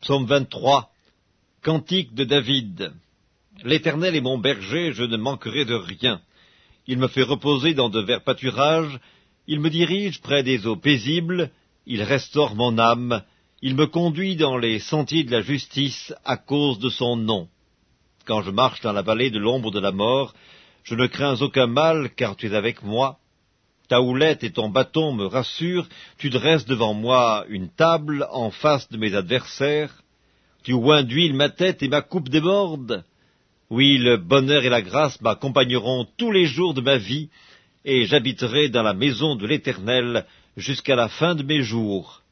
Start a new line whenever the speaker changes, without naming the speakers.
Psaume 23 Cantique de David L'Éternel est mon berger, je ne manquerai de rien. Il me fait reposer dans de verts pâturages, il me dirige près des eaux paisibles, il restaure mon âme, il me conduit dans les sentiers de la justice à cause de son nom. Quand je marche dans la vallée de l'ombre de la mort, je ne crains aucun mal, car tu es avec moi. Ta houlette et ton bâton me rassurent, tu dresses devant moi une table en face de mes adversaires. Tu oins d'huile ma tête et ma coupe déborde. Oui, le bonheur et la grâce m'accompagneront tous les jours de ma vie, et j'habiterai dans la maison de l'Éternel jusqu'à la fin de mes jours.